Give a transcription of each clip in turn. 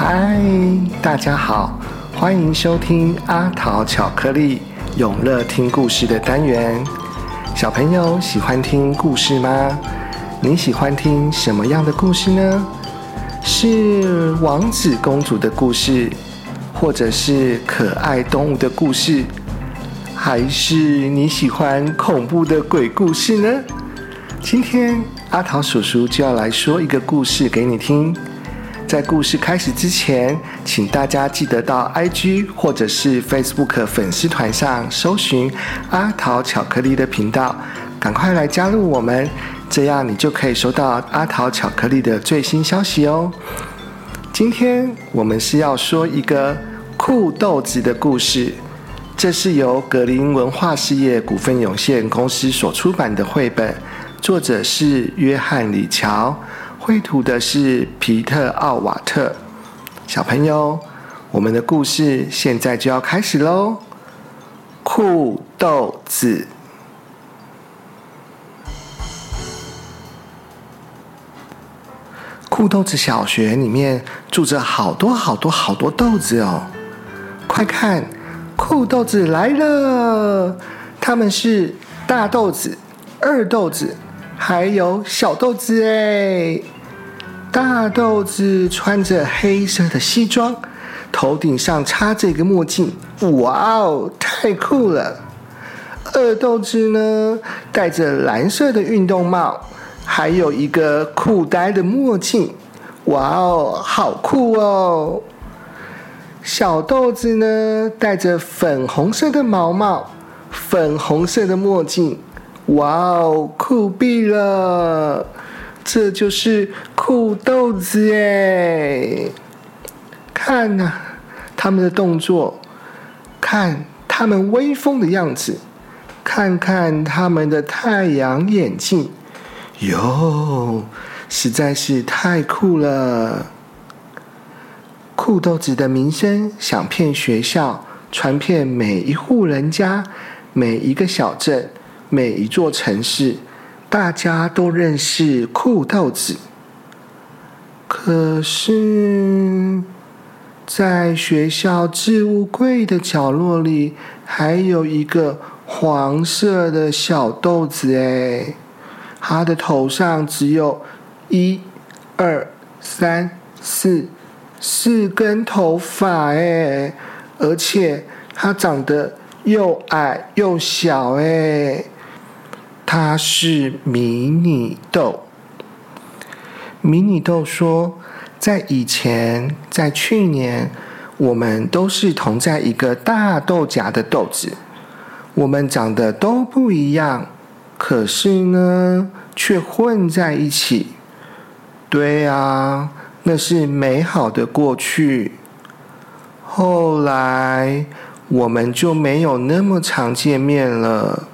嗨，大家好，欢迎收听阿桃巧克力永乐听故事的单元。小朋友喜欢听故事吗？你喜欢听什么样的故事呢？是王子公主的故事，或者是可爱动物的故事，还是你喜欢恐怖的鬼故事呢？今天阿桃叔叔就要来说一个故事给你听。在故事开始之前，请大家记得到 IG 或者是 Facebook 粉丝团上搜寻阿桃巧克力的频道，赶快来加入我们，这样你就可以收到阿桃巧克力的最新消息哦。今天我们是要说一个酷豆子的故事，这是由格林文化事业股份有限公司所出版的绘本，作者是约翰李乔。绘图的是皮特奥瓦特，小朋友，我们的故事现在就要开始喽。酷豆子，酷豆子小学里面住着好多好多好多豆子哦！快看，酷豆子来了！他们是大豆子、二豆子，还有小豆子哎。大豆子穿着黑色的西装，头顶上插着一个墨镜，哇哦，太酷了！二豆子呢，戴着蓝色的运动帽，还有一个酷呆的墨镜，哇哦，好酷哦！小豆子呢，戴着粉红色的毛帽，粉红色的墨镜，哇哦，酷毙了！这就是酷豆子耶！看呐，他们的动作，看他们威风的样子，看看他们的太阳眼镜，哟，实在是太酷了！酷豆子的名声响遍学校，传遍每一户人家，每一个小镇，每一座城市。大家都认识酷豆子，可是，在学校置物柜的角落里，还有一个黄色的小豆子哎，它的头上只有一、二、三、四四根头发哎，而且它长得又矮又小哎。他是迷你豆。迷你豆说：“在以前，在去年，我们都是同在一个大豆荚的豆子，我们长得都不一样，可是呢，却混在一起。对啊，那是美好的过去。后来，我们就没有那么常见面了。”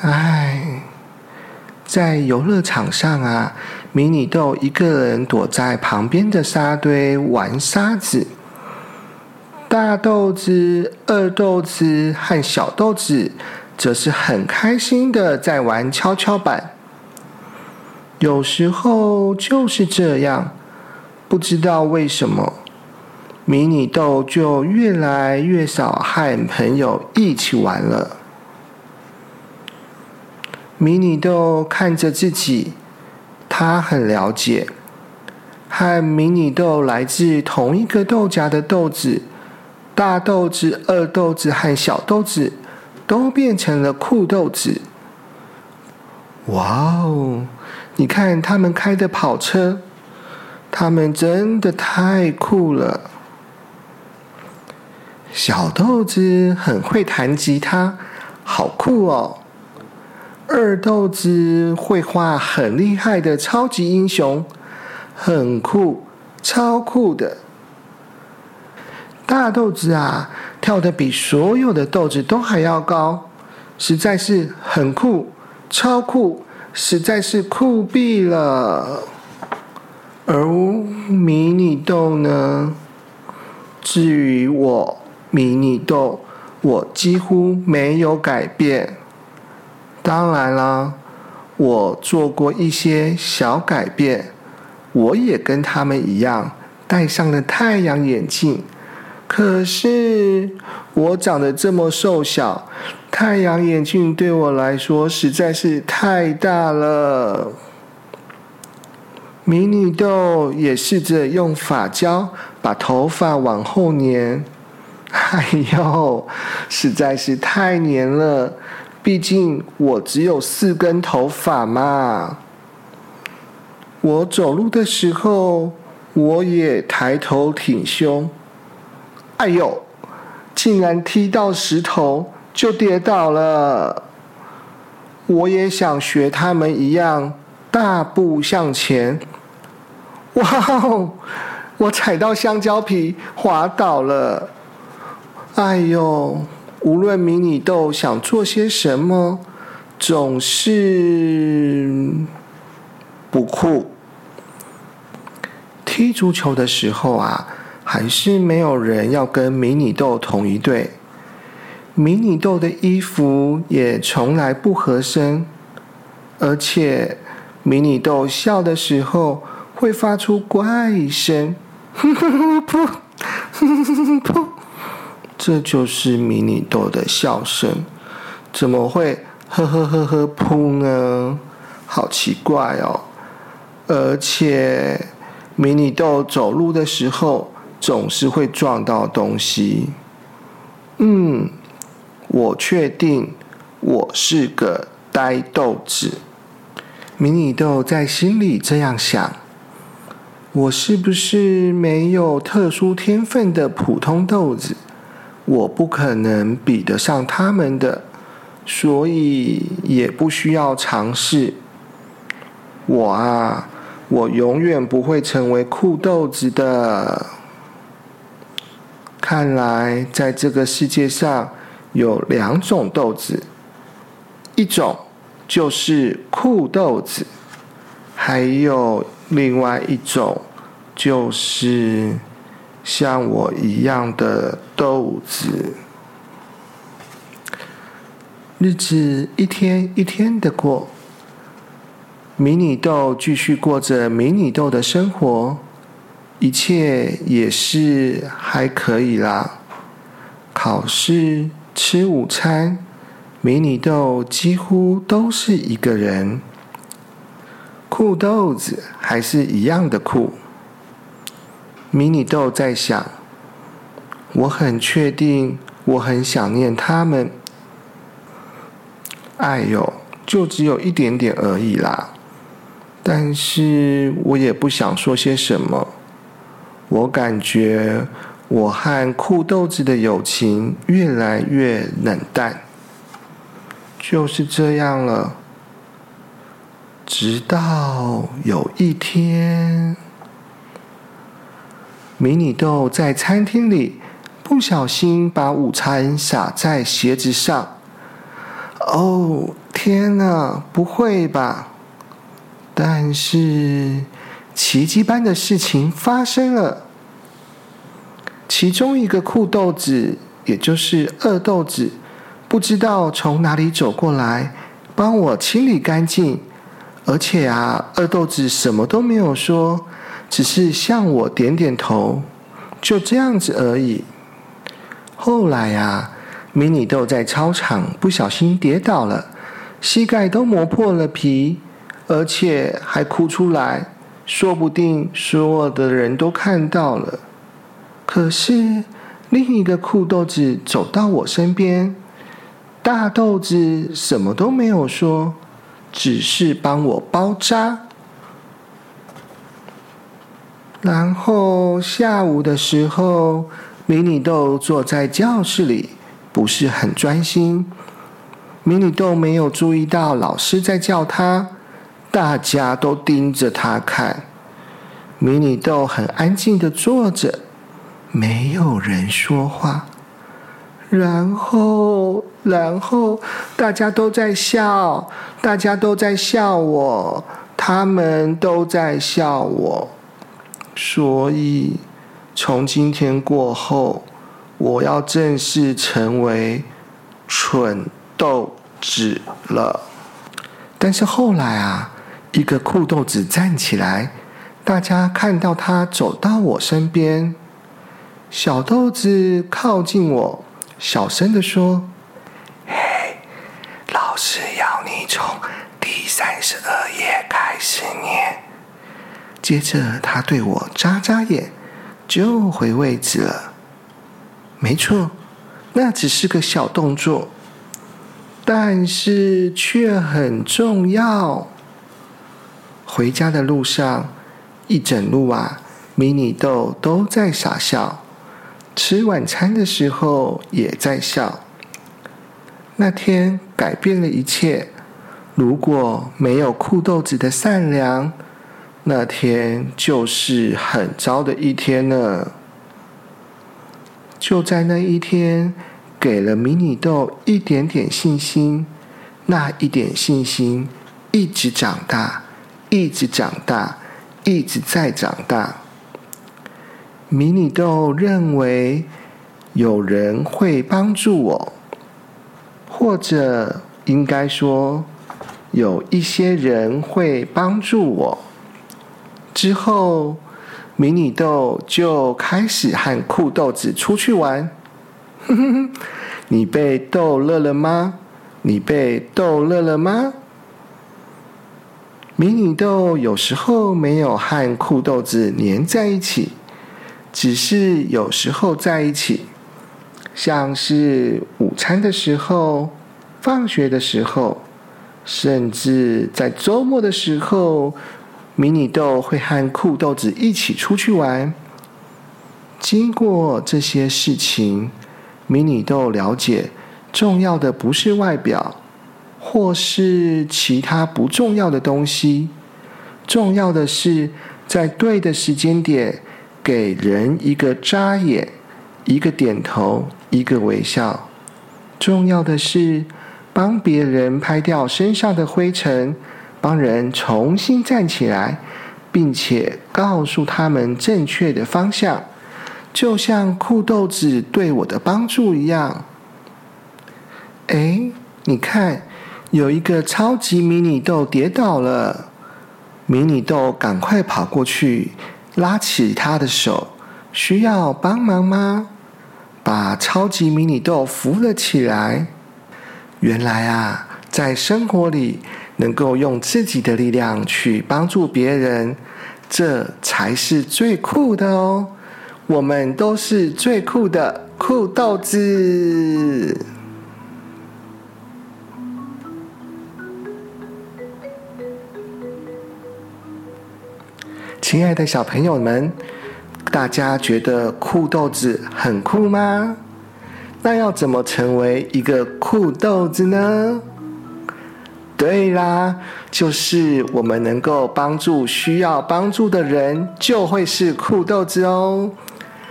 唉，在游乐场上啊，迷你豆一个人躲在旁边的沙堆玩沙子。大豆子、二豆子和小豆子则是很开心的在玩跷跷板。有时候就是这样，不知道为什么，迷你豆就越来越少和朋友一起玩了。迷你豆看着自己，他很了解，和迷你豆来自同一个豆荚的豆子，大豆子、二豆子和小豆子，都变成了酷豆子。哇哦！你看他们开的跑车，他们真的太酷了。小豆子很会弹吉他，好酷哦！二豆子会画很厉害的超级英雄，很酷，超酷的。大豆子啊，跳的比所有的豆子都还要高，实在是很酷，超酷，实在是酷毙了。而迷你豆呢？至于我，迷你豆，我几乎没有改变。当然啦，我做过一些小改变，我也跟他们一样戴上了太阳眼镜。可是我长得这么瘦小，太阳眼镜对我来说实在是太大了。迷你豆也试着用发胶把头发往后粘，哎呦，实在是太粘了。毕竟我只有四根头发嘛。我走路的时候，我也抬头挺胸。哎呦！竟然踢到石头就跌倒了。我也想学他们一样大步向前。哇哦！我踩到香蕉皮滑倒了。哎呦！无论迷你豆想做些什么，总是不酷。踢足球的时候啊。还是没有人要跟迷你豆同一队。迷你豆的衣服也从来不合身，而且迷你豆笑的时候会发出怪声，噗噗噗，这就是迷你豆的笑声。怎么会呵呵呵呵噗呢？好奇怪哦！而且迷你豆走路的时候。总是会撞到东西。嗯，我确定我是个呆豆子。迷你豆在心里这样想：我是不是没有特殊天分的普通豆子？我不可能比得上他们的，所以也不需要尝试。我啊，我永远不会成为酷豆子的。看来，在这个世界上有两种豆子，一种就是酷豆子，还有另外一种就是像我一样的豆子。日子一天一天的过，迷你豆继续过着迷你豆的生活。一切也是还可以啦。考试、吃午餐，迷你豆几乎都是一个人。酷豆子还是一样的酷。迷你豆在想：我很确定，我很想念他们。哎呦，就只有一点点而已啦。但是我也不想说些什么。我感觉我和酷豆子的友情越来越冷淡，就是这样了。直到有一天，迷你豆在餐厅里不小心把午餐洒在鞋子上。哦，天哪！不会吧？但是。奇迹般的事情发生了。其中一个酷豆子，也就是二豆子，不知道从哪里走过来，帮我清理干净。而且啊，二豆子什么都没有说，只是向我点点头，就这样子而已。后来啊，迷你豆在操场不小心跌倒了，膝盖都磨破了皮，而且还哭出来。说不定所有的人都看到了，可是另一个酷豆子走到我身边，大豆子什么都没有说，只是帮我包扎。然后下午的时候，迷你豆坐在教室里，不是很专心。迷你豆没有注意到老师在叫他。大家都盯着他看，迷你豆很安静的坐着，没有人说话。然后，然后大家都在笑，大家都在笑我，他们都在笑我。所以，从今天过后，我要正式成为蠢豆子了。但是后来啊。一个酷豆子站起来，大家看到他走到我身边，小豆子靠近我，小声的说：“嘿，老师要你从第三十二页开始念。”接着他对我眨眨眼，就回位置了。没错，那只是个小动作，但是却很重要。回家的路上，一整路啊，迷你豆都在傻笑。吃晚餐的时候也在笑。那天改变了一切。如果没有酷豆子的善良，那天就是很糟的一天呢。就在那一天，给了迷你豆一点点信心，那一点信心一直长大，一直长大，一直在长大。迷你豆认为有人会帮助我，或者应该说有一些人会帮助我。之后。迷你豆就开始和酷豆子出去玩。你被逗乐了吗？你被逗乐了吗？迷你豆有时候没有和酷豆子黏在一起，只是有时候在一起，像是午餐的时候、放学的时候，甚至在周末的时候。迷你豆会和酷豆子一起出去玩。经过这些事情，迷你豆了解，重要的不是外表，或是其他不重要的东西，重要的是在对的时间点给人一个眨眼，一个点头，一个微笑。重要的是帮别人拍掉身上的灰尘。帮人重新站起来，并且告诉他们正确的方向，就像酷豆子对我的帮助一样。哎，你看，有一个超级迷你豆跌倒了，迷你豆赶快跑过去拉起他的手，需要帮忙吗？把超级迷你豆扶了起来。原来啊，在生活里。能够用自己的力量去帮助别人，这才是最酷的哦！我们都是最酷的酷豆子。亲爱的小朋友们，大家觉得酷豆子很酷吗？那要怎么成为一个酷豆子呢？对啦，就是我们能够帮助需要帮助的人，就会是酷豆子哦。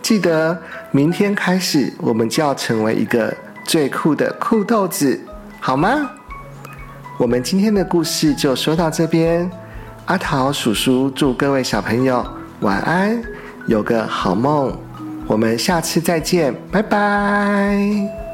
记得明天开始，我们就要成为一个最酷的酷豆子，好吗？我们今天的故事就说到这边。阿桃叔叔祝各位小朋友晚安，有个好梦。我们下次再见，拜拜。